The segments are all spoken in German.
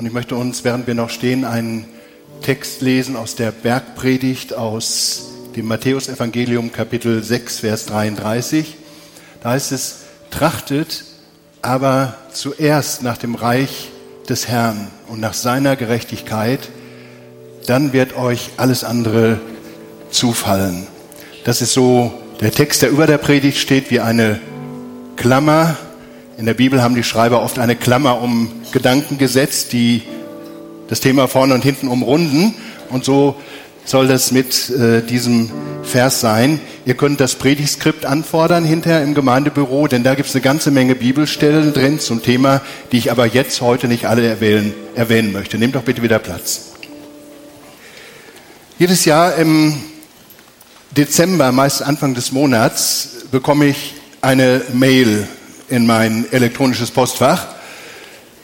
Und ich möchte uns, während wir noch stehen, einen Text lesen aus der Bergpredigt aus dem Matthäusevangelium Kapitel 6, Vers 33. Da heißt es, trachtet aber zuerst nach dem Reich des Herrn und nach seiner Gerechtigkeit, dann wird euch alles andere zufallen. Das ist so der Text, der über der Predigt steht, wie eine Klammer. In der Bibel haben die Schreiber oft eine Klammer um Gedanken gesetzt, die das Thema vorne und hinten umrunden. Und so soll das mit äh, diesem Vers sein. Ihr könnt das Predigtskript anfordern hinterher im Gemeindebüro, denn da gibt es eine ganze Menge Bibelstellen drin zum Thema, die ich aber jetzt heute nicht alle erwähnen, erwähnen möchte. Nehmt doch bitte wieder Platz. Jedes Jahr im Dezember, meist Anfang des Monats, bekomme ich eine Mail in mein elektronisches Postfach.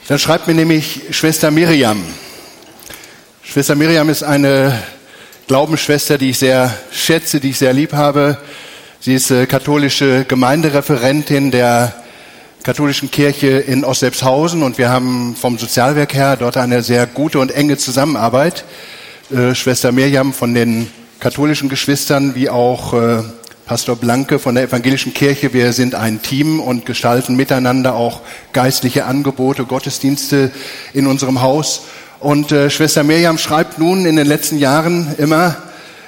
Dann schreibt mir nämlich Schwester Miriam. Schwester Miriam ist eine Glaubensschwester, die ich sehr schätze, die ich sehr lieb habe. Sie ist äh, katholische Gemeindereferentin der katholischen Kirche in Oslepshausen und wir haben vom Sozialwerk her dort eine sehr gute und enge Zusammenarbeit. Äh, Schwester Miriam von den katholischen Geschwistern wie auch äh, Pastor Blanke von der evangelischen Kirche. Wir sind ein Team und gestalten miteinander auch geistliche Angebote, Gottesdienste in unserem Haus. Und äh, Schwester Miriam schreibt nun in den letzten Jahren immer,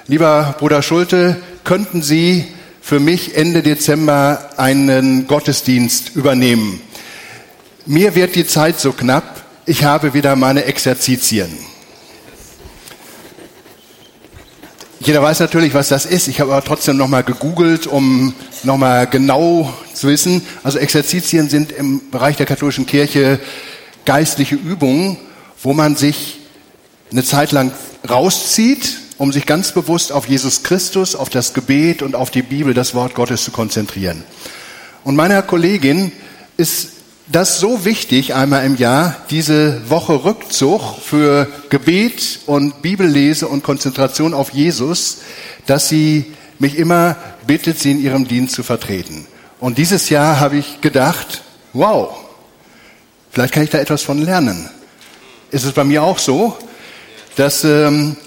lieber Bruder Schulte, könnten Sie für mich Ende Dezember einen Gottesdienst übernehmen? Mir wird die Zeit so knapp, ich habe wieder meine Exerzitien. Jeder weiß natürlich, was das ist. Ich habe aber trotzdem nochmal gegoogelt, um nochmal genau zu wissen. Also Exerzitien sind im Bereich der katholischen Kirche geistliche Übungen, wo man sich eine Zeit lang rauszieht, um sich ganz bewusst auf Jesus Christus, auf das Gebet und auf die Bibel, das Wort Gottes zu konzentrieren. Und meiner Kollegin ist das so wichtig, einmal im Jahr, diese Woche Rückzug für Gebet und Bibellese und Konzentration auf Jesus, dass sie mich immer bittet, sie in ihrem Dienst zu vertreten. Und dieses Jahr habe ich gedacht, wow, vielleicht kann ich da etwas von lernen. Ist es bei mir auch so, dass ähm,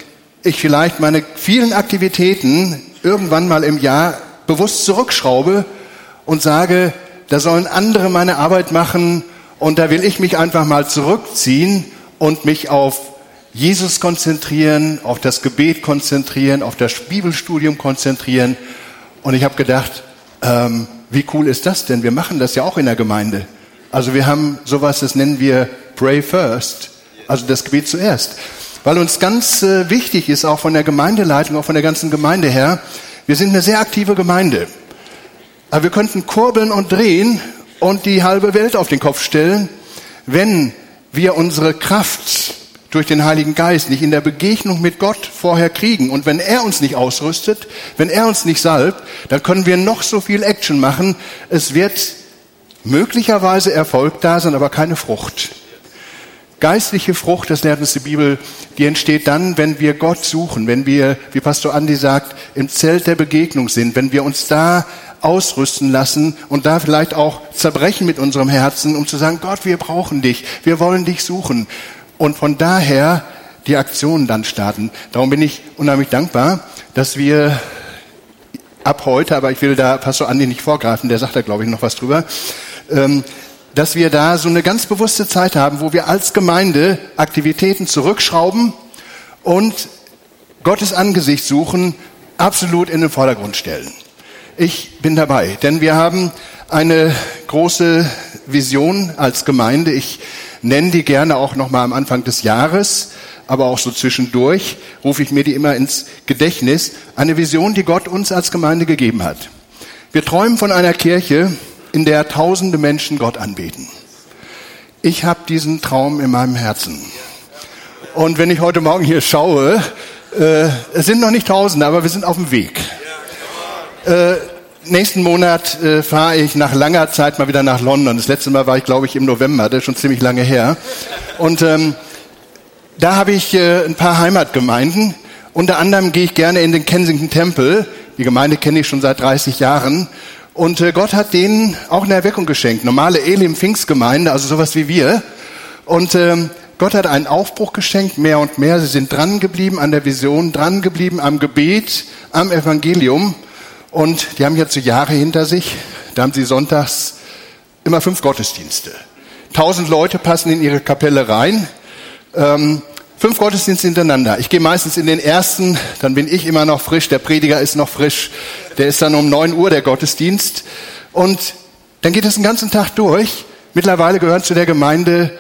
ich vielleicht meine vielen Aktivitäten irgendwann mal im Jahr bewusst zurückschraube und sage, da sollen andere meine Arbeit machen und da will ich mich einfach mal zurückziehen und mich auf Jesus konzentrieren, auf das Gebet konzentrieren, auf das Bibelstudium konzentrieren. Und ich habe gedacht, ähm, wie cool ist das denn? Wir machen das ja auch in der Gemeinde. Also wir haben sowas, das nennen wir Pray First, also das Gebet zuerst. Weil uns ganz äh, wichtig ist, auch von der Gemeindeleitung, auch von der ganzen Gemeinde her, wir sind eine sehr aktive Gemeinde. Aber wir könnten kurbeln und drehen und die halbe Welt auf den Kopf stellen, wenn wir unsere Kraft durch den Heiligen Geist nicht in der Begegnung mit Gott vorher kriegen. Und wenn er uns nicht ausrüstet, wenn er uns nicht salbt, dann können wir noch so viel Action machen. Es wird möglicherweise Erfolg da sein, aber keine Frucht. Geistliche Frucht, das lehrt uns die Bibel, die entsteht dann, wenn wir Gott suchen, wenn wir, wie Pastor Andi sagt, im Zelt der Begegnung sind, wenn wir uns da ausrüsten lassen und da vielleicht auch zerbrechen mit unserem Herzen, um zu sagen, Gott, wir brauchen dich, wir wollen dich suchen. Und von daher die Aktionen dann starten. Darum bin ich unheimlich dankbar, dass wir ab heute, aber ich will da Pastor Andi nicht vorgreifen, der sagt da, glaube ich, noch was drüber, ähm, dass wir da so eine ganz bewusste Zeit haben, wo wir als Gemeinde Aktivitäten zurückschrauben und Gottes Angesicht suchen, absolut in den Vordergrund stellen. Ich bin dabei, denn wir haben eine große Vision als Gemeinde. Ich nenne die gerne auch noch mal am Anfang des Jahres, aber auch so zwischendurch rufe ich mir die immer ins Gedächtnis. Eine Vision, die Gott uns als Gemeinde gegeben hat. Wir träumen von einer Kirche, in der tausende Menschen Gott anbeten. Ich habe diesen Traum in meinem Herzen. Und wenn ich heute Morgen hier schaue, äh, es sind noch nicht tausende, aber wir sind auf dem Weg. Äh, nächsten Monat äh, fahre ich nach langer Zeit mal wieder nach London. Das letzte Mal war ich, glaube ich, im November, das ist schon ziemlich lange her. Und ähm, da habe ich äh, ein paar Heimatgemeinden. Unter anderem gehe ich gerne in den Kensington Tempel. Die Gemeinde kenne ich schon seit 30 Jahren. Und äh, Gott hat denen auch eine Erweckung geschenkt. Normale Elim Pfingstgemeinde, also sowas wie wir. Und ähm, Gott hat einen Aufbruch geschenkt, mehr und mehr. Sie sind dran geblieben an der Vision, dran geblieben am Gebet, am Evangelium. Und die haben jetzt so Jahre hinter sich. Da haben sie sonntags immer fünf Gottesdienste. Tausend Leute passen in ihre Kapelle rein. Ähm, fünf Gottesdienste hintereinander. Ich gehe meistens in den ersten, dann bin ich immer noch frisch, der Prediger ist noch frisch. Der ist dann um neun Uhr der Gottesdienst. Und dann geht es den ganzen Tag durch. Mittlerweile gehören zu der Gemeinde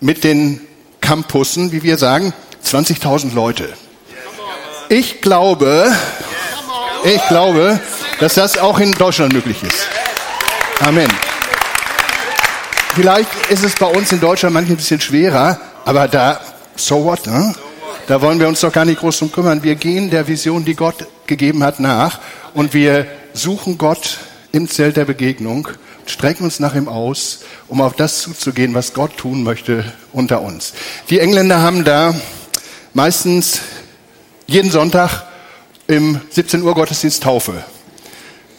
mit den Campussen, wie wir sagen, 20.000 Leute. Ich glaube, ich glaube, dass das auch in Deutschland möglich ist. Amen. Vielleicht ist es bei uns in Deutschland manchmal ein bisschen schwerer, aber da, so what, ne? Da wollen wir uns doch gar nicht groß drum kümmern. Wir gehen der Vision, die Gott gegeben hat, nach und wir suchen Gott im Zelt der Begegnung, strecken uns nach ihm aus, um auf das zuzugehen, was Gott tun möchte unter uns. Die Engländer haben da meistens jeden Sonntag im 17 Uhr Gottesdienst Taufe.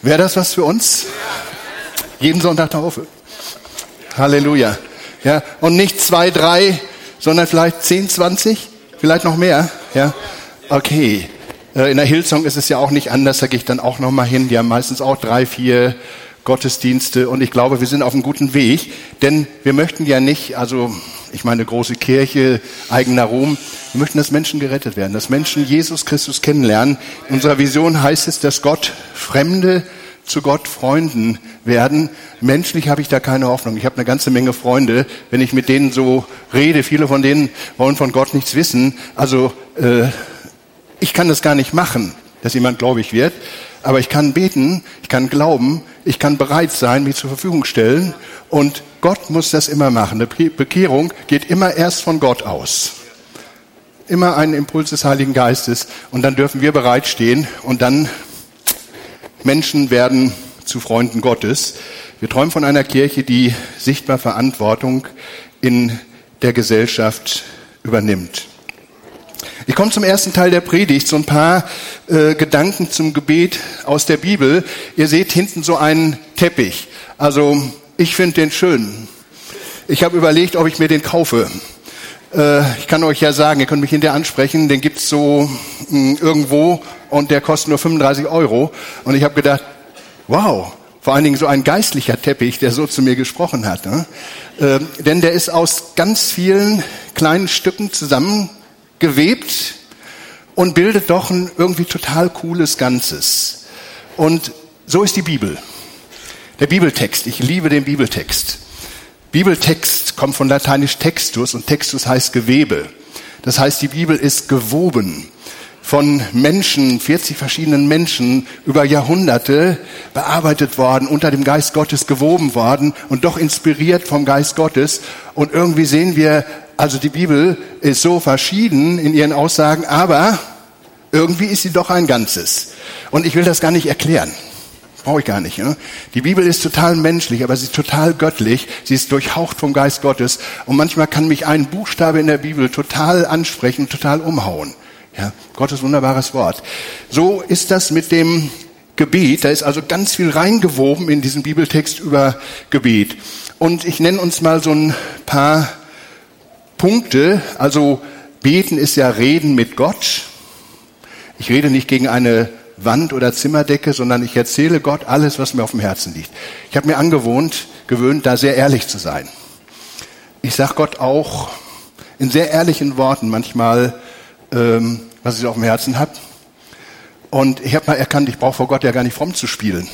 Wäre das was für uns? Jeden Sonntag Taufe. Halleluja. Ja, und nicht zwei, drei, sondern vielleicht zehn, zwanzig, vielleicht noch mehr. Ja, okay. Äh, in der Hillsong ist es ja auch nicht anders, da gehe ich dann auch noch mal hin. Die haben meistens auch drei, vier Gottesdienste und ich glaube, wir sind auf einem guten Weg, denn wir möchten ja nicht, also ich meine große Kirche, eigener Ruhm, wir möchten, dass Menschen gerettet werden, dass Menschen Jesus Christus kennenlernen. In unserer Vision heißt es, dass Gott Fremde zu Gott Freunden werden. Menschlich habe ich da keine Hoffnung. Ich habe eine ganze Menge Freunde. Wenn ich mit denen so rede, viele von denen wollen von Gott nichts wissen. Also äh, ich kann das gar nicht machen, dass jemand gläubig wird. Aber ich kann beten, ich kann glauben, ich kann bereit sein, mich zur Verfügung stellen. Und Gott muss das immer machen. Eine Bekehrung geht immer erst von Gott aus. Immer ein Impuls des Heiligen Geistes. Und dann dürfen wir bereitstehen. Und dann Menschen werden zu Freunden Gottes. Wir träumen von einer Kirche, die sichtbar Verantwortung in der Gesellschaft übernimmt. Ich komme zum ersten Teil der Predigt, so ein paar äh, Gedanken zum Gebet aus der Bibel. Ihr seht hinten so einen Teppich. Also ich finde den schön. Ich habe überlegt, ob ich mir den kaufe. Äh, ich kann euch ja sagen, ihr könnt mich hinterher ansprechen, den gibt's so mh, hm, irgendwo und der kostet nur 35 Euro. Und ich habe gedacht, wow, vor allen Dingen so ein geistlicher Teppich, der so zu mir gesprochen hat. Ne? Äh, denn der ist aus ganz vielen kleinen Stücken zusammen gewebt und bildet doch ein irgendwie total cooles Ganzes. Und so ist die Bibel. Der Bibeltext. Ich liebe den Bibeltext. Bibeltext kommt von lateinisch textus und textus heißt Gewebe. Das heißt, die Bibel ist gewoben von Menschen, 40 verschiedenen Menschen über Jahrhunderte bearbeitet worden, unter dem Geist Gottes gewoben worden und doch inspiriert vom Geist Gottes. Und irgendwie sehen wir also die Bibel ist so verschieden in ihren Aussagen, aber irgendwie ist sie doch ein Ganzes. Und ich will das gar nicht erklären. Brauche ich gar nicht. Ne? Die Bibel ist total menschlich, aber sie ist total göttlich. Sie ist durchhaucht vom Geist Gottes. Und manchmal kann mich ein Buchstabe in der Bibel total ansprechen, total umhauen. Ja, Gottes wunderbares Wort. So ist das mit dem Gebet. Da ist also ganz viel reingewoben in diesen Bibeltext über Gebet. Und ich nenne uns mal so ein paar Punkte. Also beten ist ja reden mit Gott. Ich rede nicht gegen eine Wand oder Zimmerdecke, sondern ich erzähle Gott alles, was mir auf dem Herzen liegt. Ich habe mir angewohnt, gewöhnt, da sehr ehrlich zu sein. Ich sage Gott auch in sehr ehrlichen Worten manchmal, ähm, was ich auf dem Herzen habe. Und ich habe mal erkannt, ich brauche vor Gott ja gar nicht fromm zu spielen.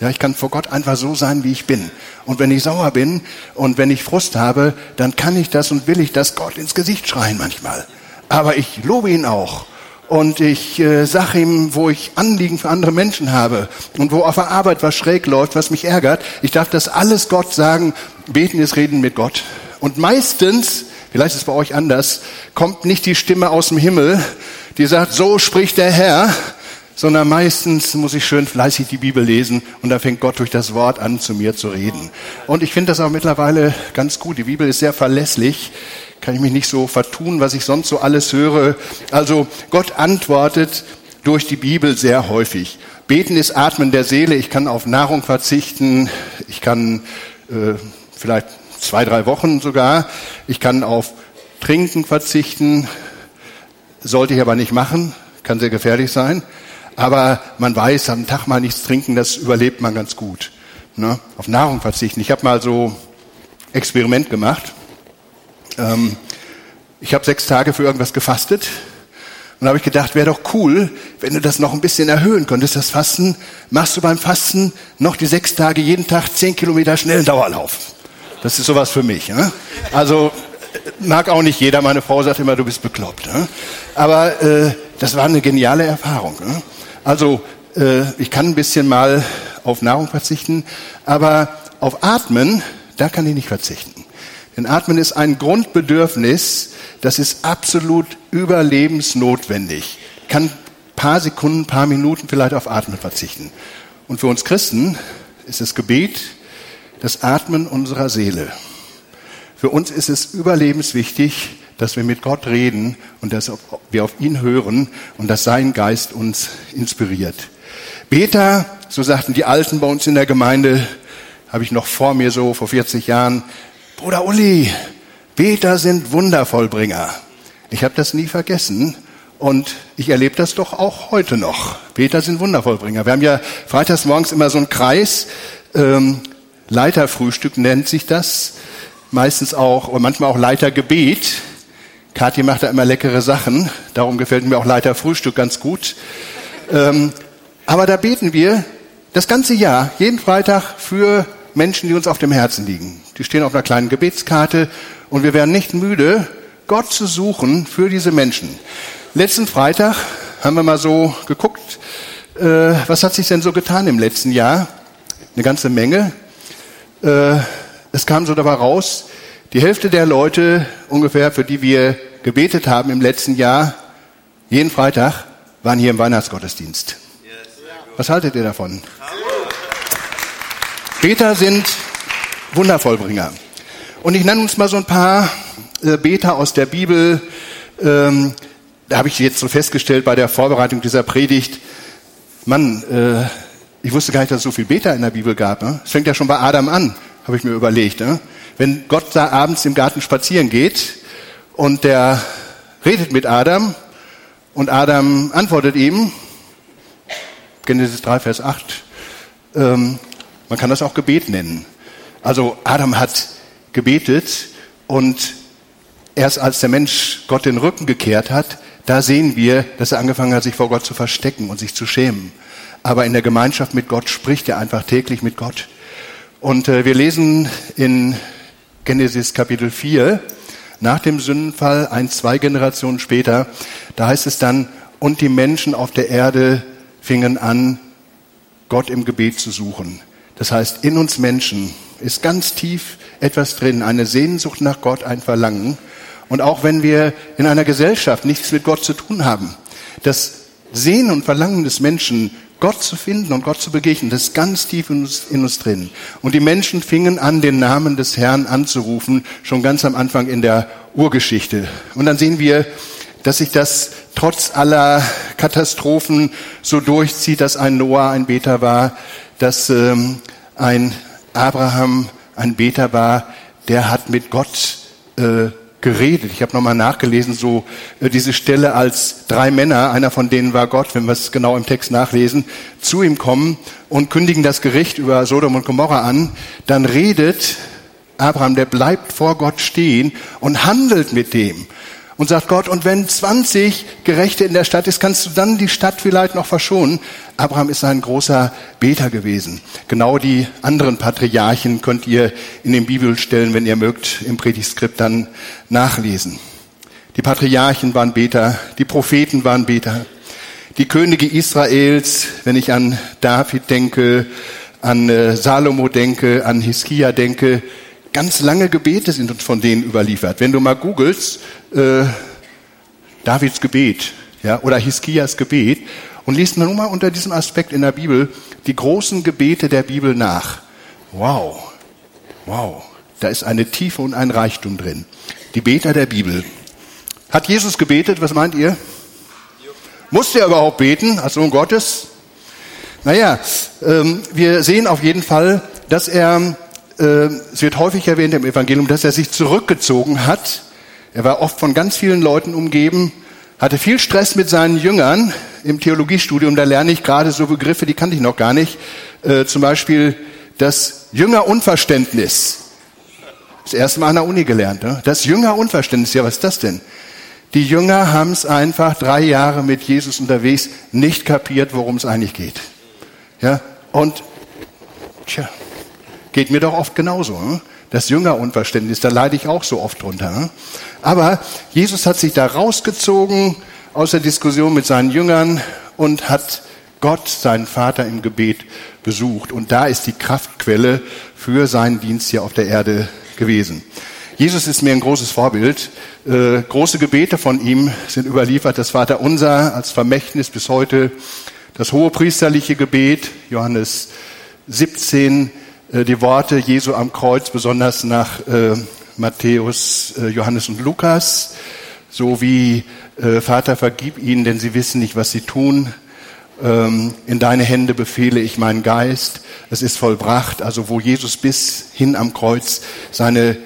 Ja, ich kann vor Gott einfach so sein, wie ich bin. Und wenn ich sauer bin und wenn ich Frust habe, dann kann ich das und will ich das Gott ins Gesicht schreien manchmal. Aber ich lobe ihn auch. Und ich äh, sage ihm, wo ich Anliegen für andere Menschen habe und wo auf der Arbeit was schräg läuft, was mich ärgert. Ich darf das alles Gott sagen. Beten ist Reden mit Gott. Und meistens, vielleicht ist es bei euch anders, kommt nicht die Stimme aus dem Himmel, die sagt, so spricht der Herr, sondern meistens muss ich schön fleißig die Bibel lesen und da fängt Gott durch das Wort an, zu mir zu reden. Und ich finde das auch mittlerweile ganz gut. Die Bibel ist sehr verlässlich. Kann ich mich nicht so vertun, was ich sonst so alles höre. Also Gott antwortet durch die Bibel sehr häufig. Beten ist Atmen der Seele. Ich kann auf Nahrung verzichten. Ich kann äh, vielleicht zwei, drei Wochen sogar. Ich kann auf Trinken verzichten, sollte ich aber nicht machen, kann sehr gefährlich sein. Aber man weiß, am Tag mal nichts trinken, das überlebt man ganz gut. Ne? Auf Nahrung verzichten. Ich habe mal so Experiment gemacht. Ähm, ich habe sechs Tage für irgendwas gefastet. Und da habe ich gedacht, wäre doch cool, wenn du das noch ein bisschen erhöhen könntest, das Fasten. Machst du beim Fasten noch die sechs Tage jeden Tag zehn Kilometer schnellen Dauerlauf. Das ist sowas für mich. Ne? Also mag auch nicht jeder. Meine Frau sagt immer, du bist bekloppt. Ne? Aber äh, das war eine geniale Erfahrung. Ne? Also äh, ich kann ein bisschen mal auf Nahrung verzichten, aber auf Atmen, da kann ich nicht verzichten. Denn Atmen ist ein Grundbedürfnis, das ist absolut überlebensnotwendig. Kann paar Sekunden, paar Minuten vielleicht auf Atmen verzichten. Und für uns Christen ist das Gebet das Atmen unserer Seele. Für uns ist es überlebenswichtig, dass wir mit Gott reden und dass wir auf ihn hören und dass sein Geist uns inspiriert. Beter, so sagten die Alten bei uns in der Gemeinde, habe ich noch vor mir so vor 40 Jahren, Bruder Uli, Beter sind Wundervollbringer. Ich habe das nie vergessen und ich erlebe das doch auch heute noch. Beter sind Wundervollbringer. Wir haben ja freitags morgens immer so einen Kreis, ähm, Leiterfrühstück nennt sich das, meistens auch und manchmal auch Leitergebet. Kathi macht da immer leckere Sachen, darum gefällt mir auch Leiterfrühstück ganz gut. Ähm, aber da beten wir das ganze Jahr, jeden Freitag für Menschen, die uns auf dem Herzen liegen. Die stehen auf einer kleinen Gebetskarte und wir werden nicht müde, Gott zu suchen für diese Menschen. Letzten Freitag haben wir mal so geguckt, äh, was hat sich denn so getan im letzten Jahr? Eine ganze Menge. Äh, es kam so dabei raus, die Hälfte der Leute ungefähr, für die wir gebetet haben im letzten Jahr, jeden Freitag, waren hier im Weihnachtsgottesdienst. Was haltet ihr davon? Beter sind Wundervollbringer. Und ich nenne uns mal so ein paar äh, Beter aus der Bibel. Ähm, da habe ich jetzt so festgestellt bei der Vorbereitung dieser Predigt. Mann, äh, ich wusste gar nicht, dass es so viel Beter in der Bibel gab. Ne? Es fängt ja schon bei Adam an, habe ich mir überlegt. Ne? Wenn Gott da abends im Garten spazieren geht und der redet mit Adam und Adam antwortet ihm, Genesis 3, Vers 8, ähm, man kann das auch Gebet nennen. Also Adam hat gebetet und erst als der Mensch Gott den Rücken gekehrt hat, da sehen wir, dass er angefangen hat, sich vor Gott zu verstecken und sich zu schämen. Aber in der Gemeinschaft mit Gott spricht er einfach täglich mit Gott. Und äh, wir lesen in Genesis Kapitel 4, nach dem Sündenfall, ein, zwei Generationen später, da heißt es dann, und die Menschen auf der Erde fingen an, Gott im Gebet zu suchen. Das heißt, in uns Menschen ist ganz tief etwas drin, eine Sehnsucht nach Gott, ein Verlangen. Und auch wenn wir in einer Gesellschaft nichts mit Gott zu tun haben, das Sehnen und Verlangen des Menschen, Gott zu finden und Gott zu begegnen, das ist ganz tief in uns, in uns drin. Und die Menschen fingen an, den Namen des Herrn anzurufen, schon ganz am Anfang in der Urgeschichte. Und dann sehen wir, dass sich das trotz aller Katastrophen so durchzieht, dass ein Noah ein Beter war, dass ähm, ein Abraham ein Beter war, der hat mit Gott äh, geredet. Ich habe nochmal nachgelesen, so äh, diese Stelle, als drei Männer, einer von denen war Gott, wenn wir es genau im Text nachlesen, zu ihm kommen und kündigen das Gericht über Sodom und Gomorra an, dann redet Abraham, der bleibt vor Gott stehen und handelt mit dem und sagt Gott, und wenn 20 Gerechte in der Stadt ist, kannst du dann die Stadt vielleicht noch verschonen. Abraham ist ein großer Beter gewesen. Genau die anderen Patriarchen könnt ihr in den Bibelstellen, wenn ihr mögt, im Predigtskript dann nachlesen. Die Patriarchen waren Beter, die Propheten waren Beter, die Könige Israels, wenn ich an David denke, an äh, Salomo denke, an Hiskia denke, ganz lange Gebete sind uns von denen überliefert. Wenn du mal googelst, äh, Davids Gebet ja, oder Hiskias Gebet und liest nur mal unter diesem Aspekt in der Bibel die großen Gebete der Bibel nach. Wow, wow, da ist eine Tiefe und ein Reichtum drin. Die Beter der Bibel. Hat Jesus gebetet? Was meint ihr? Musste er überhaupt beten als Sohn Gottes? Naja, ähm, wir sehen auf jeden Fall, dass er äh, es wird häufig erwähnt im Evangelium, dass er sich zurückgezogen hat. Er war oft von ganz vielen Leuten umgeben, hatte viel Stress mit seinen Jüngern im Theologiestudium. Da lerne ich gerade so Begriffe, die kannte ich noch gar nicht. Äh, zum Beispiel das Jüngerunverständnis. Das erste Mal an der Uni gelernt. Ne? Das Jüngerunverständnis, ja, was ist das denn? Die Jünger haben es einfach drei Jahre mit Jesus unterwegs nicht kapiert, worum es eigentlich geht. Ja, und tja, geht mir doch oft genauso. Ne? Das Jüngerunverständnis, da leide ich auch so oft drunter. Ne? Aber Jesus hat sich da rausgezogen aus der Diskussion mit seinen Jüngern und hat Gott, seinen Vater im Gebet besucht. Und da ist die Kraftquelle für seinen Dienst hier auf der Erde gewesen. Jesus ist mir ein großes Vorbild. Äh, große Gebete von ihm sind überliefert. Das Vater Unser als Vermächtnis bis heute. Das hohe priesterliche Gebet, Johannes 17, äh, die Worte Jesu am Kreuz, besonders nach äh, Matthäus, äh, Johannes und Lukas, so wie äh, Vater, vergib ihnen, denn sie wissen nicht, was sie tun. Ähm, in deine Hände befehle ich meinen Geist. Es ist vollbracht. Also wo Jesus bis hin am Kreuz seine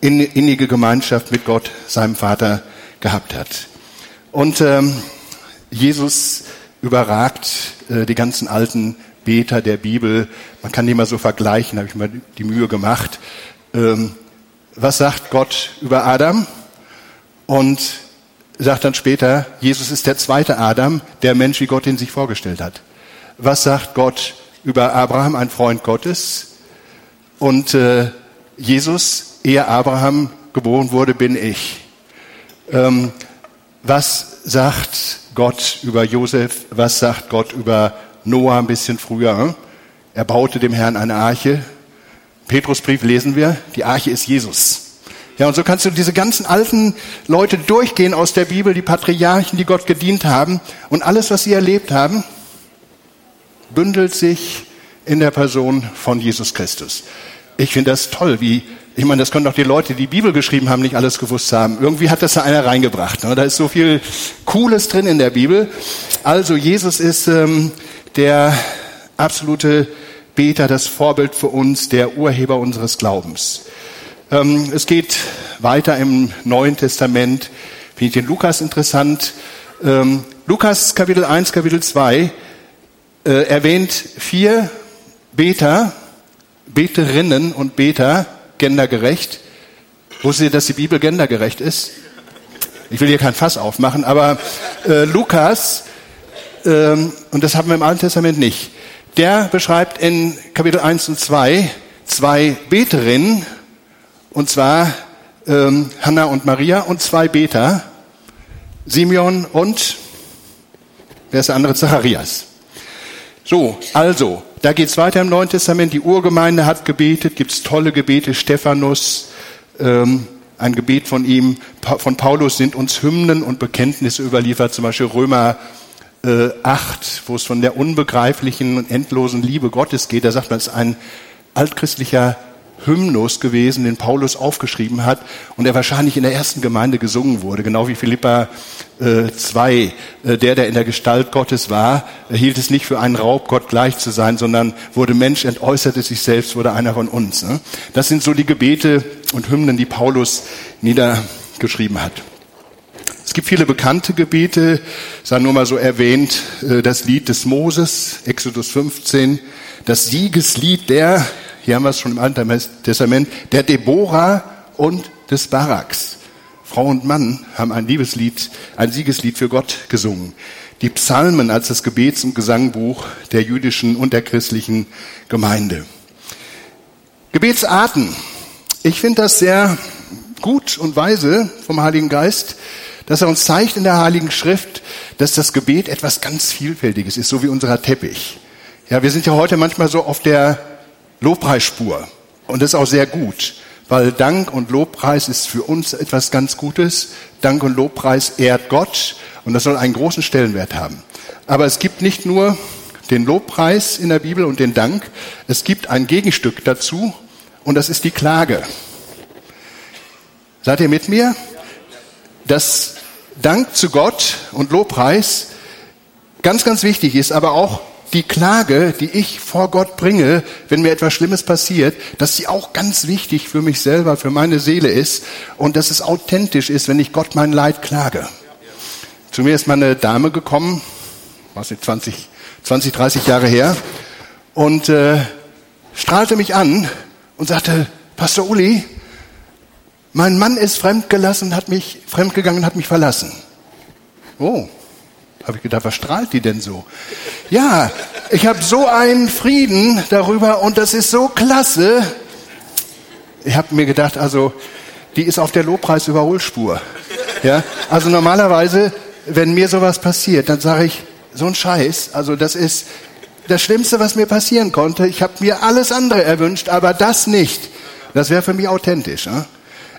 innige Gemeinschaft mit Gott, seinem Vater, gehabt hat. Und ähm, Jesus überragt äh, die ganzen alten Beter der Bibel. Man kann die mal so vergleichen, habe ich mir die Mühe gemacht. Ähm, was sagt Gott über Adam? Und sagt dann später, Jesus ist der zweite Adam, der Mensch, wie Gott ihn sich vorgestellt hat. Was sagt Gott über Abraham, ein Freund Gottes? Und äh, Jesus, ehe Abraham geboren wurde, bin ich. Ähm, was sagt Gott über Josef? Was sagt Gott über Noah ein bisschen früher? Er baute dem Herrn eine Arche. Petrusbrief lesen wir, die Arche ist Jesus. Ja, und so kannst du diese ganzen alten Leute durchgehen aus der Bibel, die Patriarchen, die Gott gedient haben. Und alles, was sie erlebt haben, bündelt sich in der Person von Jesus Christus. Ich finde das toll, wie, ich meine, das können doch die Leute, die die Bibel geschrieben haben, nicht alles gewusst haben. Irgendwie hat das da einer reingebracht. Ne? Da ist so viel Cooles drin in der Bibel. Also Jesus ist ähm, der absolute Beter, das Vorbild für uns, der Urheber unseres Glaubens. Ähm, es geht weiter im Neuen Testament. Finde ich den Lukas interessant. Ähm, Lukas Kapitel 1, Kapitel 2 äh, erwähnt vier Beter, Beterinnen und Beter, gendergerecht. Wusstet ihr, dass die Bibel gendergerecht ist? Ich will hier kein Fass aufmachen, aber äh, Lukas, ähm, und das haben wir im Alten Testament nicht, der beschreibt in Kapitel 1 und 2 zwei Beterinnen und zwar ähm, Hannah und Maria und zwei Beter, Simeon und, wer ist der andere? Zacharias. So, also, da geht's weiter im Neuen Testament. Die Urgemeinde hat gebetet, gibt's tolle Gebete. Stephanus, ähm, ein Gebet von ihm, von Paulus sind uns Hymnen und Bekenntnisse überliefert, zum Beispiel Römer äh, 8, wo es von der unbegreiflichen und endlosen Liebe Gottes geht. Da sagt man, es ist ein altchristlicher Hymnus gewesen, den Paulus aufgeschrieben hat und der wahrscheinlich in der ersten Gemeinde gesungen wurde, genau wie Philippa äh, 2. Äh, der, der in der Gestalt Gottes war, hielt es nicht für einen Raub, Gott gleich zu sein, sondern wurde Mensch, entäußerte sich selbst, wurde einer von uns. Ne? Das sind so die Gebete und Hymnen, die Paulus niedergeschrieben hat. Gibt viele bekannte Gebete, sei nur mal so erwähnt, äh, das Lied des Moses, Exodus 15, das Siegeslied der hier haben wir es schon im Alten Testament, der Deborah und des Baraks. Frau und Mann haben ein Liebeslied, ein Siegeslied für Gott gesungen. Die Psalmen als das Gebets- und Gesangbuch der jüdischen und der christlichen Gemeinde. Gebetsarten. Ich finde das sehr gut und weise vom Heiligen Geist, dass er uns zeigt in der Heiligen Schrift, dass das Gebet etwas ganz Vielfältiges ist, so wie unser Teppich. Ja, wir sind ja heute manchmal so auf der Lobpreisspur. Und das ist auch sehr gut, weil Dank und Lobpreis ist für uns etwas ganz Gutes. Dank und Lobpreis ehrt Gott und das soll einen großen Stellenwert haben. Aber es gibt nicht nur den Lobpreis in der Bibel und den Dank, es gibt ein Gegenstück dazu und das ist die Klage. Seid ihr mit mir? Dass Dank zu Gott und Lobpreis ganz, ganz wichtig ist, aber auch die Klage, die ich vor Gott bringe, wenn mir etwas Schlimmes passiert, dass sie auch ganz wichtig für mich selber, für meine Seele ist und dass es authentisch ist, wenn ich Gott mein Leid klage. Zu mir ist mal eine Dame gekommen, was nicht 20, 20, 30 Jahre her, und äh, strahlte mich an und sagte, Pastor Uli, mein Mann ist fremdgelassen, hat mich fremdgegangen, hat mich verlassen. Oh, habe ich gedacht, was strahlt die denn so? Ja, ich habe so einen Frieden darüber und das ist so klasse. Ich habe mir gedacht, also die ist auf der Lobpreis-Überholspur. Ja, also normalerweise, wenn mir sowas passiert, dann sage ich, so ein Scheiß, also das ist das Schlimmste, was mir passieren konnte. Ich habe mir alles andere erwünscht, aber das nicht. Das wäre für mich authentisch. Ne?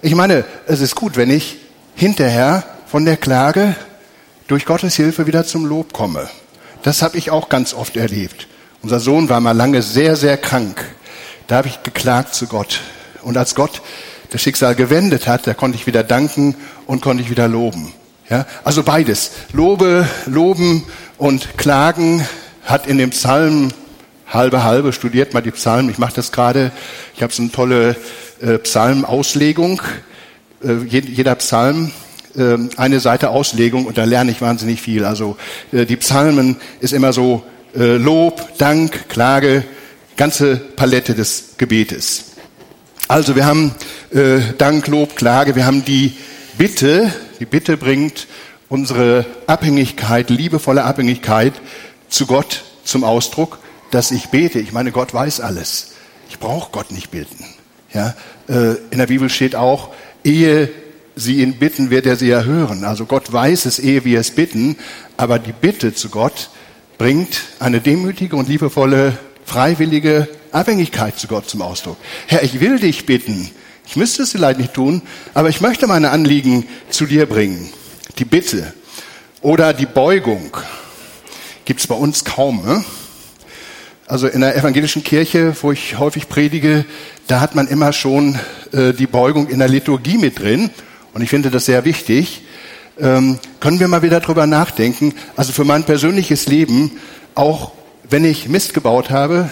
Ich meine, es ist gut, wenn ich hinterher von der Klage durch Gottes Hilfe wieder zum Lob komme. Das habe ich auch ganz oft erlebt. Unser Sohn war mal lange sehr, sehr krank. Da habe ich geklagt zu Gott. Und als Gott das Schicksal gewendet hat, da konnte ich wieder danken und konnte ich wieder loben. Ja, also beides. Lobe, loben und klagen hat in dem Psalm halbe halbe studiert mal die Psalmen. Ich mache das gerade. Ich habe so eine tolle Psalmauslegung. Äh, jeder Psalm ähm, eine Seite Auslegung und da lerne ich wahnsinnig viel. Also äh, die Psalmen ist immer so äh, Lob, Dank, Klage, ganze Palette des Gebetes. Also wir haben äh, Dank, Lob, Klage, wir haben die Bitte, die Bitte bringt unsere Abhängigkeit, liebevolle Abhängigkeit zu Gott zum Ausdruck, dass ich bete. Ich meine, Gott weiß alles. Ich brauche Gott nicht beten. Ja, in der Bibel steht auch, ehe sie ihn bitten, wird er sie erhören. Also Gott weiß es, ehe wir es bitten, aber die Bitte zu Gott bringt eine demütige und liebevolle, freiwillige Abhängigkeit zu Gott zum Ausdruck. Herr, ich will dich bitten. Ich müsste es vielleicht nicht tun, aber ich möchte meine Anliegen zu dir bringen. Die Bitte oder die Beugung gibt es bei uns kaum. Ne? Also in der evangelischen Kirche, wo ich häufig predige, da hat man immer schon äh, die Beugung in der Liturgie mit drin und ich finde das sehr wichtig, ähm, können wir mal wieder drüber nachdenken. Also für mein persönliches Leben, auch wenn ich Mist gebaut habe,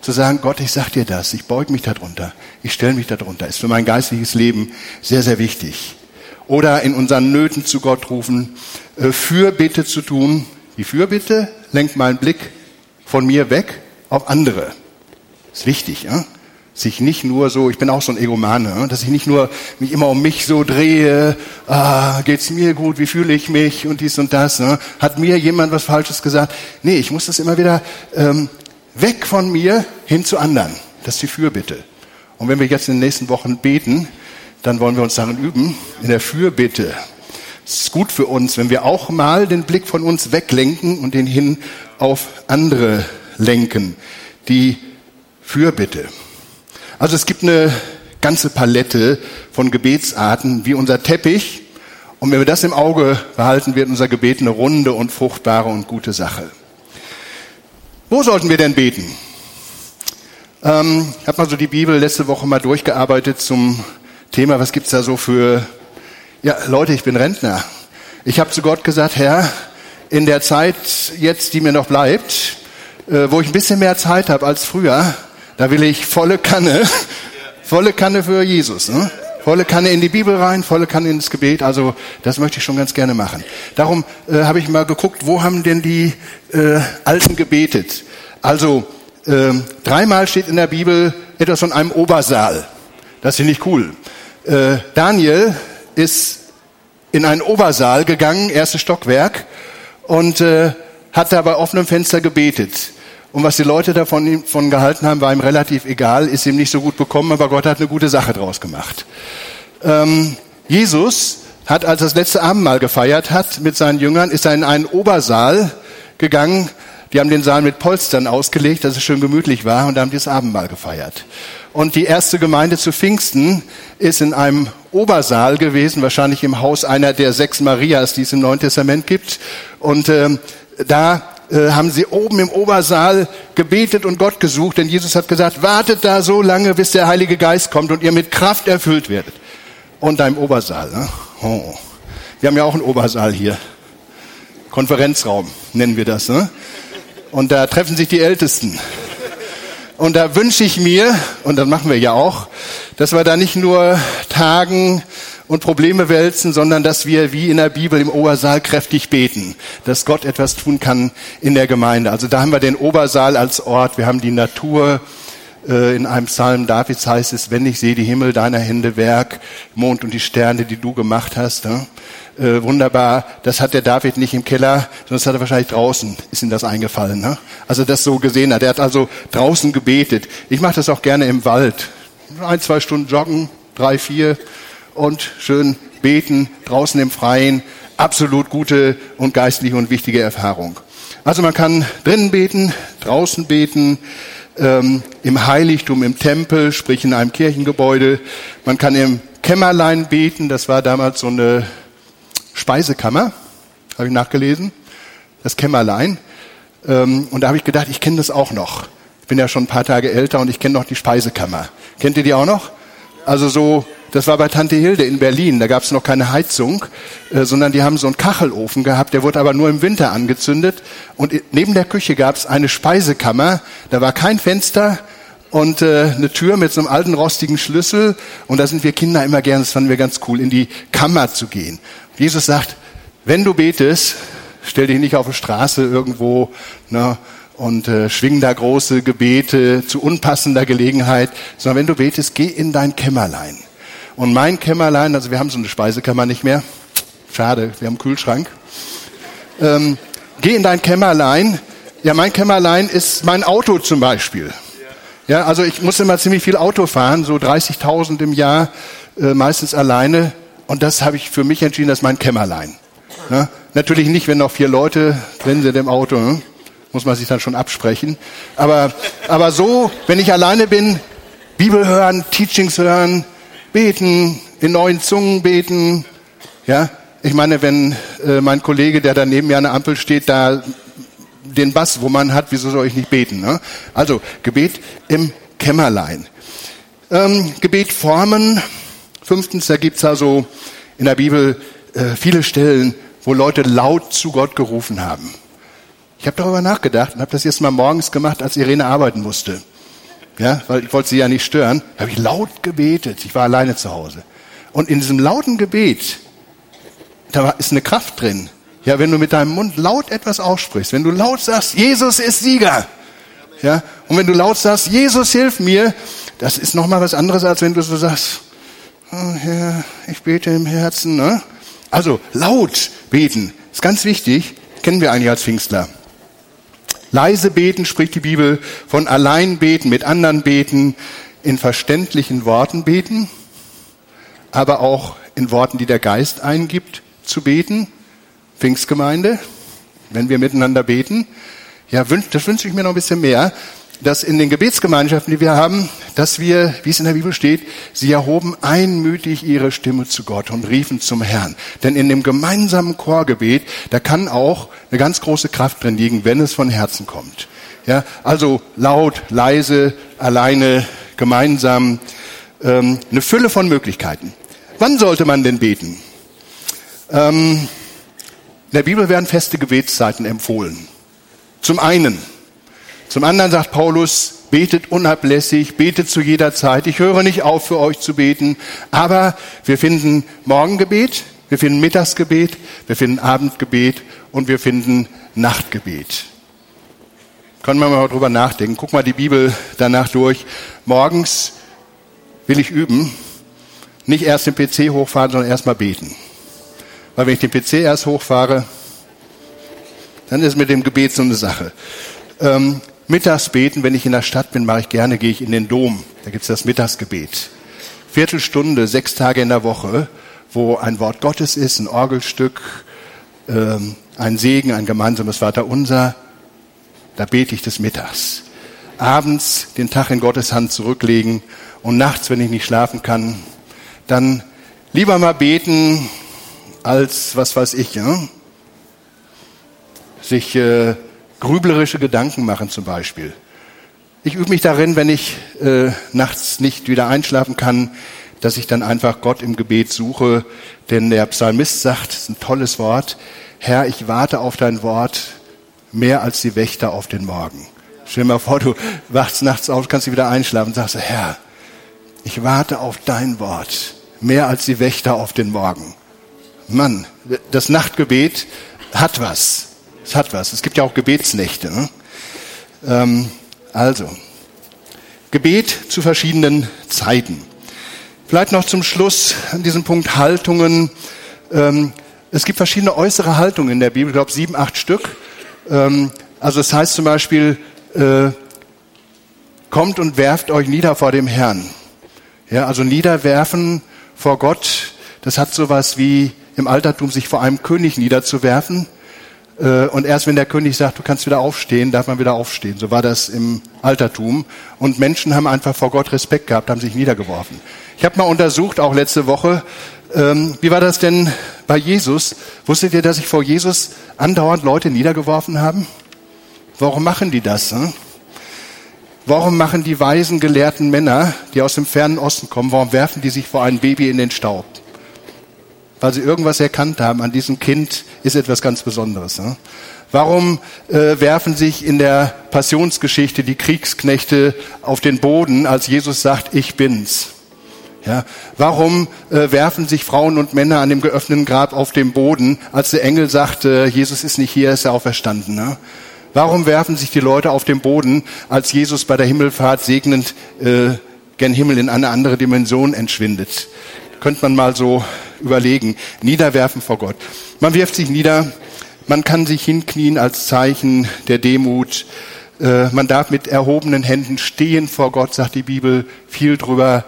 zu sagen, Gott, ich sag dir das, ich beug mich darunter, ich stelle mich darunter, ist für mein geistliches Leben sehr, sehr wichtig. Oder in unseren Nöten zu Gott rufen, äh, Fürbitte zu tun. Die Fürbitte lenkt meinen Blick von mir weg auf andere. Ist wichtig, ja? sich nicht nur so, ich bin auch so ein Egomane, ne, dass ich nicht nur mich immer um mich so drehe, ah, geht's mir gut, wie fühle ich mich und dies und das, ne? hat mir jemand was Falsches gesagt. Nee, ich muss das immer wieder ähm, weg von mir hin zu anderen. Das ist die Fürbitte. Und wenn wir jetzt in den nächsten Wochen beten, dann wollen wir uns darin üben, in der Fürbitte. Es ist gut für uns, wenn wir auch mal den Blick von uns weglenken und den hin auf andere lenken. Die Fürbitte. Also es gibt eine ganze Palette von Gebetsarten wie unser Teppich. Und wenn wir das im Auge behalten, wird unser Gebet eine runde und fruchtbare und gute Sache. Wo sollten wir denn beten? Ähm, ich habe mal so die Bibel letzte Woche mal durchgearbeitet zum Thema, was gibt's da so für, ja Leute, ich bin Rentner. Ich habe zu Gott gesagt, Herr, in der Zeit jetzt, die mir noch bleibt, äh, wo ich ein bisschen mehr Zeit habe als früher, da will ich volle Kanne, volle Kanne für Jesus. Ne? Volle Kanne in die Bibel rein, volle Kanne ins Gebet. Also das möchte ich schon ganz gerne machen. Darum äh, habe ich mal geguckt, wo haben denn die äh, Alten gebetet? Also äh, dreimal steht in der Bibel etwas von einem Obersaal. Das finde ich cool. Äh, Daniel ist in einen Obersaal gegangen, erstes Stockwerk, und äh, hat da bei offenem Fenster gebetet. Und was die Leute davon von gehalten haben, war ihm relativ egal, ist ihm nicht so gut bekommen, aber Gott hat eine gute Sache draus gemacht. Ähm, Jesus hat, als er das letzte Abendmahl gefeiert hat mit seinen Jüngern, ist er in einen Obersaal gegangen. Die haben den Saal mit Polstern ausgelegt, dass es schön gemütlich war und da haben die das Abendmahl gefeiert. Und die erste Gemeinde zu Pfingsten ist in einem Obersaal gewesen, wahrscheinlich im Haus einer der sechs Marias, die es im Neuen Testament gibt. Und äh, da äh, haben sie oben im Obersaal gebetet und Gott gesucht, denn Jesus hat gesagt, wartet da so lange, bis der Heilige Geist kommt und ihr mit Kraft erfüllt werdet. Und da im Obersaal. Ne? Oh. Wir haben ja auch einen Obersaal hier. Konferenzraum nennen wir das. Ne? Und da treffen sich die Ältesten. Und da wünsche ich mir, und das machen wir ja auch, dass wir da nicht nur tagen und Probleme wälzen, sondern dass wir wie in der Bibel im Obersaal kräftig beten, dass Gott etwas tun kann in der Gemeinde. Also da haben wir den Obersaal als Ort, wir haben die Natur. Äh, in einem Psalm Davids heißt es, wenn ich sehe die Himmel deiner Hände Werk, Mond und die Sterne, die du gemacht hast. Ne? Äh, wunderbar, das hat der David nicht im Keller, sondern das hat er wahrscheinlich draußen, ist ihm das eingefallen. Ne? Also das so gesehen hat. Er hat also draußen gebetet. Ich mache das auch gerne im Wald. Ein, zwei Stunden joggen, drei, vier, und schön beten draußen im Freien. Absolut gute und geistliche und wichtige Erfahrung. Also man kann drinnen beten, draußen beten, ähm, im Heiligtum, im Tempel, sprich in einem Kirchengebäude. Man kann im Kämmerlein beten. Das war damals so eine Speisekammer, habe ich nachgelesen. Das Kämmerlein. Ähm, und da habe ich gedacht, ich kenne das auch noch. Ich bin ja schon ein paar Tage älter und ich kenne noch die Speisekammer. Kennt ihr die auch noch? Also so das war bei Tante Hilde in Berlin. Da gab es noch keine Heizung, äh, sondern die haben so einen Kachelofen gehabt. Der wurde aber nur im Winter angezündet. Und neben der Küche gab es eine Speisekammer. Da war kein Fenster und äh, eine Tür mit so einem alten rostigen Schlüssel. Und da sind wir Kinder immer gern, das fanden wir ganz cool, in die Kammer zu gehen. Jesus sagt, wenn du betest, stell dich nicht auf die Straße irgendwo ne, und äh, schwing da große Gebete zu unpassender Gelegenheit, sondern wenn du betest, geh in dein Kämmerlein. Und mein Kämmerlein, also wir haben so eine Speisekammer nicht mehr. Schade, wir haben einen Kühlschrank. Ähm, geh in dein Kämmerlein. Ja, mein Kämmerlein ist mein Auto zum Beispiel. Ja, also ich muss immer ziemlich viel Auto fahren, so 30.000 im Jahr, äh, meistens alleine. Und das habe ich für mich entschieden, das ist mein Kämmerlein. Ne? Natürlich nicht, wenn noch vier Leute drin sind im Auto, ne? muss man sich dann schon absprechen. Aber, aber so, wenn ich alleine bin, Bibel hören, Teachings hören, beten, in neuen Zungen beten. Ja, ich meine, wenn äh, mein Kollege, der da neben mir an der Ampel steht, da den Bass, wo man hat, wieso soll ich nicht beten? Ne? Also Gebet im Kämmerlein. Ähm, Gebet formen. Fünftens, da gibt's also in der Bibel äh, viele Stellen, wo Leute laut zu Gott gerufen haben. Ich habe darüber nachgedacht und habe das jetzt mal morgens gemacht, als Irene arbeiten musste ja, weil ich wollte sie ja nicht stören, habe ich laut gebetet. Ich war alleine zu Hause. Und in diesem lauten Gebet, da ist eine Kraft drin. Ja, wenn du mit deinem Mund laut etwas aussprichst, wenn du laut sagst, Jesus ist Sieger, ja, und wenn du laut sagst, Jesus hilf mir, das ist nochmal was anderes, als wenn du so sagst, oh Herr, ich bete im Herzen, ne? Also, laut beten, ist ganz wichtig, kennen wir eigentlich als Pfingstler. Leise beten spricht die Bibel von allein beten, mit anderen beten, in verständlichen Worten beten, aber auch in Worten, die der Geist eingibt, zu beten. Pfingstgemeinde, wenn wir miteinander beten. Ja, das wünsche ich mir noch ein bisschen mehr dass in den Gebetsgemeinschaften, die wir haben, dass wir, wie es in der Bibel steht, sie erhoben einmütig ihre Stimme zu Gott und riefen zum Herrn. Denn in dem gemeinsamen Chorgebet, da kann auch eine ganz große Kraft drin liegen, wenn es von Herzen kommt. Ja, also laut, leise, alleine, gemeinsam, ähm, eine Fülle von Möglichkeiten. Wann sollte man denn beten? Ähm, in der Bibel werden feste Gebetszeiten empfohlen. Zum einen zum anderen sagt Paulus, betet unablässig, betet zu jeder Zeit. Ich höre nicht auf, für euch zu beten. Aber wir finden Morgengebet, wir finden Mittagsgebet, wir finden Abendgebet und wir finden Nachtgebet. Können wir mal drüber nachdenken. Guck mal die Bibel danach durch. Morgens will ich üben, nicht erst den PC hochfahren, sondern erst mal beten. Weil wenn ich den PC erst hochfahre, dann ist mit dem Gebet so eine Sache. Ähm, Mittags beten, wenn ich in der Stadt bin, mache ich gerne, gehe ich in den Dom. Da gibt es das Mittagsgebet. Viertelstunde, sechs Tage in der Woche, wo ein Wort Gottes ist, ein Orgelstück, ähm, ein Segen, ein gemeinsames Vaterunser. Da bete ich des Mittags. Abends den Tag in Gottes Hand zurücklegen und nachts, wenn ich nicht schlafen kann, dann lieber mal beten als was weiß ich, ja? sich äh, grüblerische Gedanken machen zum Beispiel. Ich übe mich darin, wenn ich äh, nachts nicht wieder einschlafen kann, dass ich dann einfach Gott im Gebet suche. Denn der Psalmist sagt, das ist ein tolles Wort, Herr, ich warte auf dein Wort mehr als die Wächter auf den Morgen. Stell dir mal vor, du wachst nachts auf, kannst du wieder einschlafen und sagst, Herr, ich warte auf dein Wort, mehr als die Wächter auf den Morgen. Mann, das Nachtgebet hat was. Es hat was. Es gibt ja auch Gebetsnächte. Ne? Ähm, also, Gebet zu verschiedenen Zeiten. Vielleicht noch zum Schluss an diesem Punkt Haltungen. Ähm, es gibt verschiedene äußere Haltungen in der Bibel, ich glaube sieben, acht Stück. Ähm, also es heißt zum Beispiel, äh, kommt und werft euch nieder vor dem Herrn. Ja, also niederwerfen vor Gott, das hat sowas wie im Altertum sich vor einem König niederzuwerfen. Äh, und erst wenn der König sagt, du kannst wieder aufstehen, darf man wieder aufstehen. So war das im Altertum. Und Menschen haben einfach vor Gott Respekt gehabt, haben sich niedergeworfen. Ich habe mal untersucht, auch letzte Woche, ähm, wie war das denn bei Jesus? Wusstet ihr, dass sich vor Jesus andauernd Leute niedergeworfen haben? Warum machen die das? Hm? Warum machen die weisen, gelehrten Männer, die aus dem fernen Osten kommen, warum werfen die sich vor ein Baby in den Staub? Weil sie irgendwas erkannt haben, an diesem Kind ist etwas ganz Besonderes. Hm? Warum äh, werfen sich in der Passionsgeschichte die Kriegsknechte auf den Boden, als Jesus sagt, ich bin's? Ja, warum äh, werfen sich Frauen und Männer an dem geöffneten Grab auf den Boden, als der Engel sagt, äh, Jesus ist nicht hier, ist er auferstanden? Ne? Warum werfen sich die Leute auf den Boden, als Jesus bei der Himmelfahrt segnend äh, gen Himmel in eine andere Dimension entschwindet? Könnte man mal so überlegen. Niederwerfen vor Gott. Man wirft sich nieder, man kann sich hinknien als Zeichen der Demut. Äh, man darf mit erhobenen Händen stehen vor Gott, sagt die Bibel viel drüber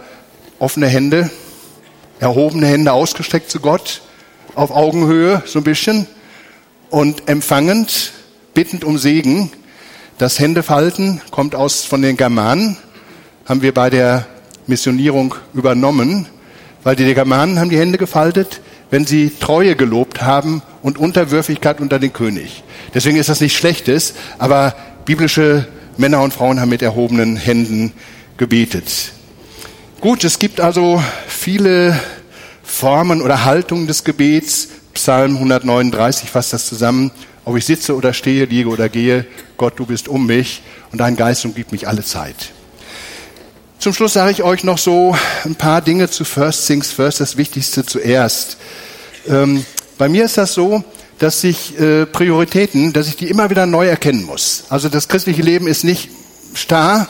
offene Hände, erhobene Hände ausgestreckt zu Gott, auf Augenhöhe so ein bisschen und empfangend, bittend um Segen. Das Händefalten kommt aus von den Germanen, haben wir bei der Missionierung übernommen, weil die Germanen haben die Hände gefaltet, wenn sie Treue gelobt haben und Unterwürfigkeit unter den König. Deswegen ist das nichts Schlechtes, aber biblische Männer und Frauen haben mit erhobenen Händen gebetet. Gut, es gibt also viele Formen oder Haltungen des Gebets. Psalm 139 fasst das zusammen. Ob ich sitze oder stehe, liege oder gehe, Gott, du bist um mich und dein Geist umgibt mich alle Zeit. Zum Schluss sage ich euch noch so ein paar Dinge zu First Things First, das Wichtigste zuerst. Ähm, bei mir ist das so, dass ich äh, Prioritäten, dass ich die immer wieder neu erkennen muss. Also das christliche Leben ist nicht starr,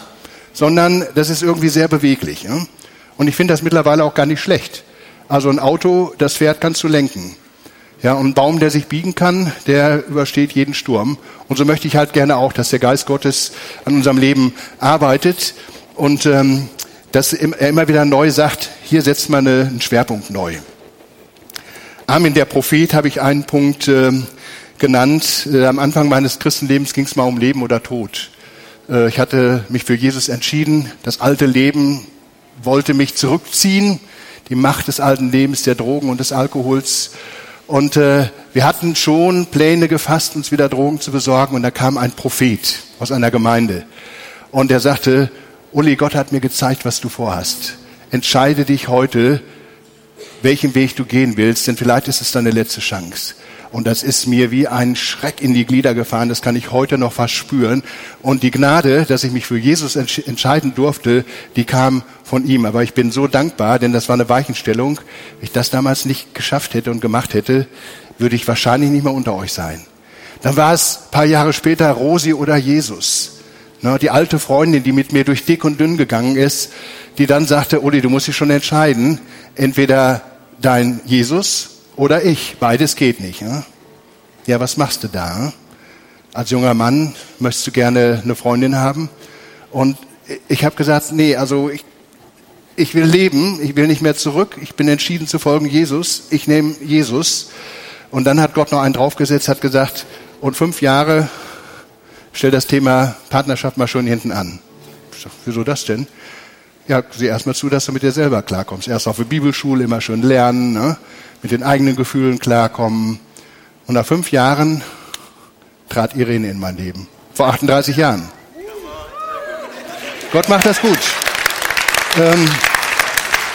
sondern das ist irgendwie sehr beweglich. Ja? Und ich finde das mittlerweile auch gar nicht schlecht. Also ein Auto, das fährt, kannst du lenken. Ja, und ein Baum, der sich biegen kann, der übersteht jeden Sturm. Und so möchte ich halt gerne auch, dass der Geist Gottes an unserem Leben arbeitet und ähm, dass er immer wieder neu sagt, hier setzt man einen Schwerpunkt neu. Armin, der Prophet, habe ich einen Punkt äh, genannt. Äh, am Anfang meines Christenlebens ging es mal um Leben oder Tod. Äh, ich hatte mich für Jesus entschieden. Das alte Leben wollte mich zurückziehen, die Macht des alten Lebens, der Drogen und des Alkohols. Und äh, wir hatten schon Pläne gefasst, uns wieder Drogen zu besorgen. Und da kam ein Prophet aus einer Gemeinde. Und er sagte, Uli, Gott hat mir gezeigt, was du vorhast. Entscheide dich heute, welchen Weg du gehen willst, denn vielleicht ist es deine letzte Chance. Und das ist mir wie ein Schreck in die Glieder gefahren. Das kann ich heute noch fast spüren. Und die Gnade, dass ich mich für Jesus entscheiden durfte, die kam von ihm. Aber ich bin so dankbar, denn das war eine Weichenstellung. Wenn ich das damals nicht geschafft hätte und gemacht hätte, würde ich wahrscheinlich nicht mehr unter euch sein. Dann war es paar Jahre später Rosi oder Jesus. Die alte Freundin, die mit mir durch dick und dünn gegangen ist, die dann sagte, Uli, du musst dich schon entscheiden, entweder dein Jesus oder ich. Beides geht nicht. Ja, ja was machst du da? Als junger Mann möchtest du gerne eine Freundin haben. Und ich habe gesagt, nee, also ich, ich will leben, ich will nicht mehr zurück, ich bin entschieden zu folgen Jesus, ich nehme Jesus. Und dann hat Gott noch einen draufgesetzt, hat gesagt, und fünf Jahre stell das Thema Partnerschaft mal schon hinten an. Ich sag, wieso das denn? Ja, sieh erst mal zu, dass du mit dir selber klarkommst. Erst auf der Bibelschule immer schön lernen, ne? mit den eigenen Gefühlen klarkommen. Und nach fünf Jahren trat Irene in mein Leben. Vor 38 Jahren. Gott macht das gut. Ähm,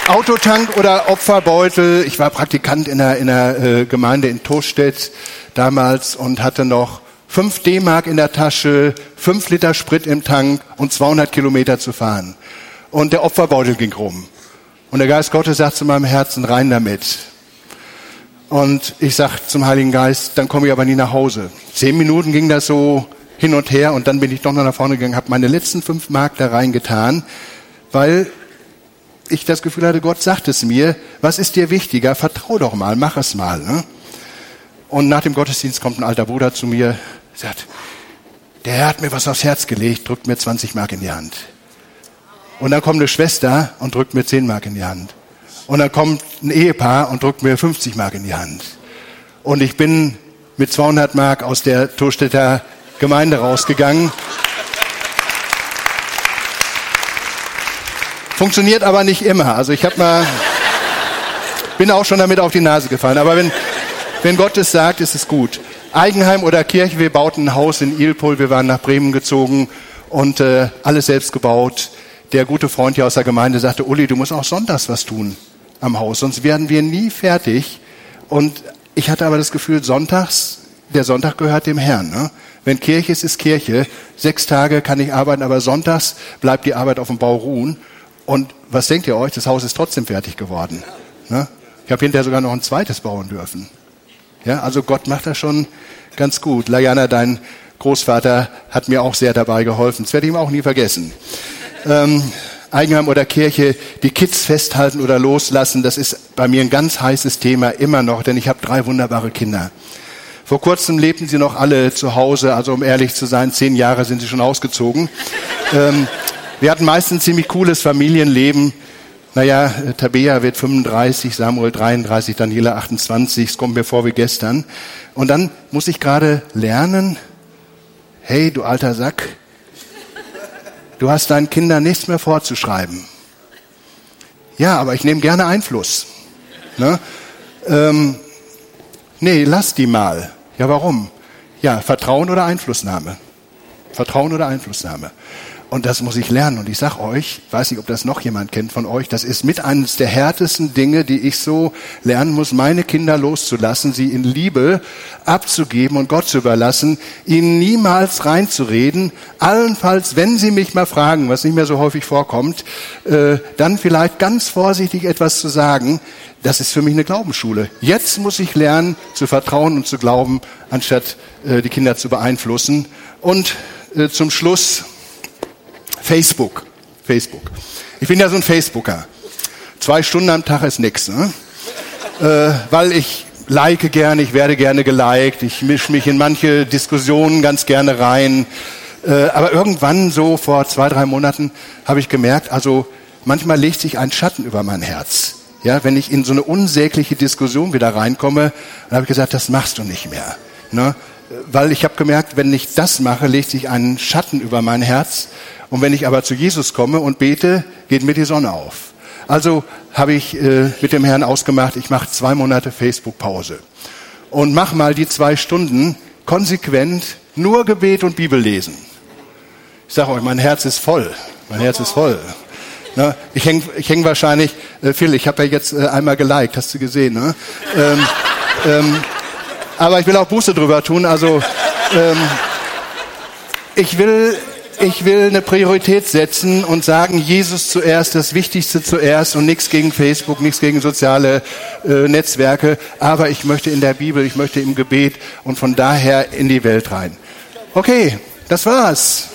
Autotank oder Opferbeutel. Ich war Praktikant in der, in der äh, Gemeinde in Tostedt damals und hatte noch 5 D-Mark in der Tasche, 5 Liter Sprit im Tank und 200 Kilometer zu fahren. Und der Opferbeutel ging rum. Und der Geist Gottes sagt zu meinem Herzen, rein damit. Und ich sag zum Heiligen Geist, dann komme ich aber nie nach Hause. Zehn Minuten ging das so hin und her und dann bin ich doch noch nach vorne gegangen, habe meine letzten fünf Mark da reingetan, weil ich das Gefühl hatte, Gott sagt es mir, was ist dir wichtiger? Vertrau doch mal, mach es mal. Ne? Und nach dem Gottesdienst kommt ein alter Bruder zu mir, sagt, der Herr hat mir was aufs Herz gelegt, drückt mir 20 Mark in die Hand. Und dann kommt eine Schwester und drückt mir 10 Mark in die Hand. Und dann kommt ein Ehepaar und drückt mir 50 Mark in die Hand. Und ich bin mit 200 Mark aus der Torstädter Gemeinde rausgegangen. Funktioniert aber nicht immer. Also ich habe mal, bin auch schon damit auf die Nase gefallen. Aber wenn, wenn Gott es sagt, ist es gut. Eigenheim oder Kirche, wir bauten ein Haus in Ilpol, wir waren nach Bremen gezogen und äh, alles selbst gebaut. Der gute Freund hier aus der Gemeinde sagte, Uli, du musst auch sonntags was tun am Haus, sonst werden wir nie fertig. Und ich hatte aber das Gefühl, sonntags, der Sonntag gehört dem Herrn. Ne? Wenn Kirche ist, ist Kirche. Sechs Tage kann ich arbeiten, aber sonntags bleibt die Arbeit auf dem Bau ruhen. Und was denkt ihr euch? Das Haus ist trotzdem fertig geworden. Ne? Ich habe hinterher sogar noch ein zweites bauen dürfen. Ja, also Gott macht das schon ganz gut. Lajana, dein Großvater, hat mir auch sehr dabei geholfen. Das werde ich ihm auch nie vergessen. Ähm, Eigenheim oder Kirche, die Kids festhalten oder loslassen, das ist bei mir ein ganz heißes Thema immer noch, denn ich habe drei wunderbare Kinder. Vor kurzem lebten sie noch alle zu Hause, also um ehrlich zu sein, zehn Jahre sind sie schon ausgezogen. ähm, wir hatten meistens ziemlich cooles Familienleben. Naja, Tabea wird 35, Samuel 33, Daniela 28, es kommt mir vor wie gestern. Und dann muss ich gerade lernen, hey, du alter Sack, du hast deinen Kindern nichts mehr vorzuschreiben. Ja, aber ich nehme gerne Einfluss. Ne? Ähm, nee, lass die mal. Ja, warum? Ja, Vertrauen oder Einflussnahme. Vertrauen oder Einflussnahme. Und das muss ich lernen. Und ich sag euch, weiß nicht, ob das noch jemand kennt von euch, das ist mit eines der härtesten Dinge, die ich so lernen muss, meine Kinder loszulassen, sie in Liebe abzugeben und Gott zu überlassen, ihnen niemals reinzureden, allenfalls, wenn sie mich mal fragen, was nicht mehr so häufig vorkommt, äh, dann vielleicht ganz vorsichtig etwas zu sagen. Das ist für mich eine Glaubensschule. Jetzt muss ich lernen, zu vertrauen und zu glauben, anstatt äh, die Kinder zu beeinflussen. Und äh, zum Schluss, Facebook. Facebook. Ich bin ja so ein Facebooker. Zwei Stunden am Tag ist nix, ne? äh, weil ich like gerne, ich werde gerne geliked, ich mische mich in manche Diskussionen ganz gerne rein. Äh, aber irgendwann, so vor zwei, drei Monaten, habe ich gemerkt, also manchmal legt sich ein Schatten über mein Herz. Ja, wenn ich in so eine unsägliche Diskussion wieder reinkomme, dann habe ich gesagt, das machst du nicht mehr. Ne? Weil ich habe gemerkt, wenn ich das mache, legt sich ein Schatten über mein Herz und wenn ich aber zu Jesus komme und bete, geht mir die Sonne auf. Also habe ich äh, mit dem Herrn ausgemacht, ich mache zwei Monate Facebook-Pause und mach mal die zwei Stunden konsequent nur Gebet und Bibel lesen. Ich sage euch, mein Herz ist voll. Mein Herz ist voll. Ne? Ich hänge ich häng wahrscheinlich, äh, Phil, ich habe ja jetzt äh, einmal geliked, hast du gesehen. Ne? ähm, ähm, aber ich will auch Buße drüber tun. Also ähm, ich will ich will eine Priorität setzen und sagen, Jesus zuerst, das Wichtigste zuerst und nichts gegen Facebook, nichts gegen soziale äh, Netzwerke, aber ich möchte in der Bibel, ich möchte im Gebet und von daher in die Welt rein. Okay, das war's.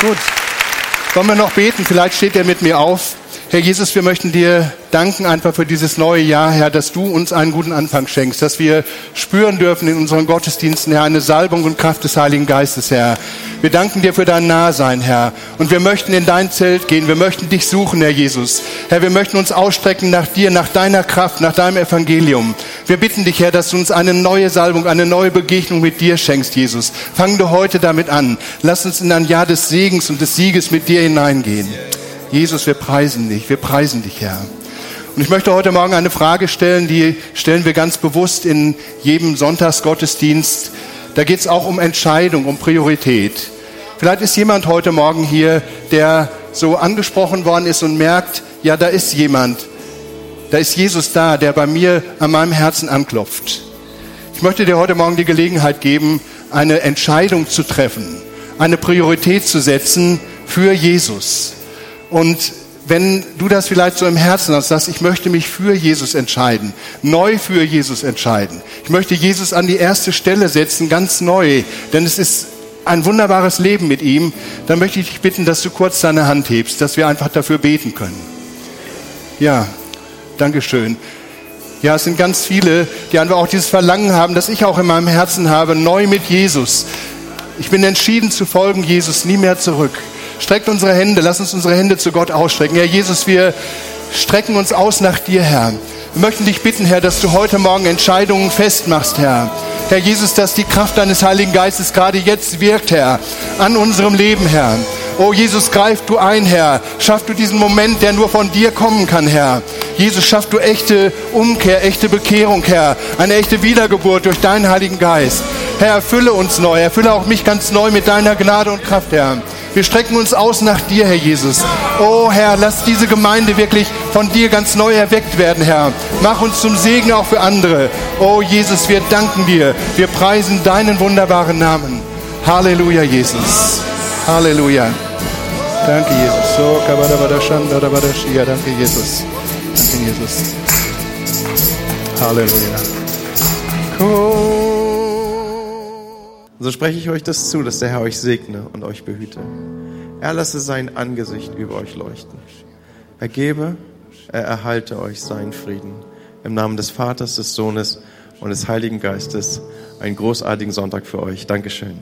Gut. Wollen wir noch beten? Vielleicht steht er mit mir auf. Herr Jesus, wir möchten dir danken einfach für dieses neue Jahr, Herr, dass du uns einen guten Anfang schenkst, dass wir spüren dürfen in unseren Gottesdiensten, Herr, eine Salbung und Kraft des Heiligen Geistes, Herr. Wir danken dir für dein Nahsein, Herr. Und wir möchten in dein Zelt gehen. Wir möchten dich suchen, Herr Jesus. Herr, wir möchten uns ausstrecken nach dir, nach deiner Kraft, nach deinem Evangelium. Wir bitten dich, Herr, dass du uns eine neue Salbung, eine neue Begegnung mit dir schenkst, Jesus. Fang du heute damit an. Lass uns in ein Jahr des Segens und des Sieges mit dir hineingehen. Jesus, wir preisen dich, wir preisen dich, Herr. Und ich möchte heute Morgen eine Frage stellen, die stellen wir ganz bewusst in jedem Sonntagsgottesdienst. Da geht es auch um Entscheidung, um Priorität. Vielleicht ist jemand heute Morgen hier, der so angesprochen worden ist und merkt, ja, da ist jemand, Da ist Jesus da, der bei mir an meinem Herzen anklopft. Ich möchte dir heute Morgen die Gelegenheit geben, eine Entscheidung zu treffen, eine Priorität zu setzen für Jesus. Und wenn du das vielleicht so im Herzen hast, sagst, ich möchte mich für Jesus entscheiden, neu für Jesus entscheiden. Ich möchte Jesus an die erste Stelle setzen, ganz neu, denn es ist ein wunderbares Leben mit ihm, dann möchte ich dich bitten, dass du kurz deine Hand hebst, dass wir einfach dafür beten können. Ja, Dankeschön. Ja, es sind ganz viele, die einfach auch dieses Verlangen haben, das ich auch in meinem Herzen habe, neu mit Jesus. Ich bin entschieden zu folgen, Jesus, nie mehr zurück. Streckt unsere Hände, lass uns unsere Hände zu Gott ausstrecken. Herr Jesus, wir strecken uns aus nach dir, Herr. Wir möchten dich bitten, Herr, dass du heute Morgen Entscheidungen festmachst, Herr. Herr Jesus, dass die Kraft deines Heiligen Geistes gerade jetzt wirkt, Herr, an unserem Leben, Herr. Oh Jesus, greif du ein, Herr. Schaff du diesen Moment, der nur von dir kommen kann, Herr. Jesus, schaff du echte Umkehr, echte Bekehrung, Herr. Eine echte Wiedergeburt durch deinen Heiligen Geist. Herr, erfülle uns neu, erfülle auch mich ganz neu mit deiner Gnade und Kraft, Herr. Wir strecken uns aus nach dir, Herr Jesus. Oh Herr, lass diese Gemeinde wirklich von dir ganz neu erweckt werden, Herr. Mach uns zum Segen auch für andere. Oh Jesus, wir danken dir. Wir preisen deinen wunderbaren Namen. Halleluja, Jesus. Halleluja. Danke, Jesus. So, danke, Jesus. Danke, Jesus. Halleluja. Cool. So spreche ich euch das zu, dass der Herr euch segne und euch behüte. Er lasse sein Angesicht über euch leuchten. Er gebe, er erhalte euch seinen Frieden. Im Namen des Vaters, des Sohnes und des Heiligen Geistes einen großartigen Sonntag für euch. Dankeschön.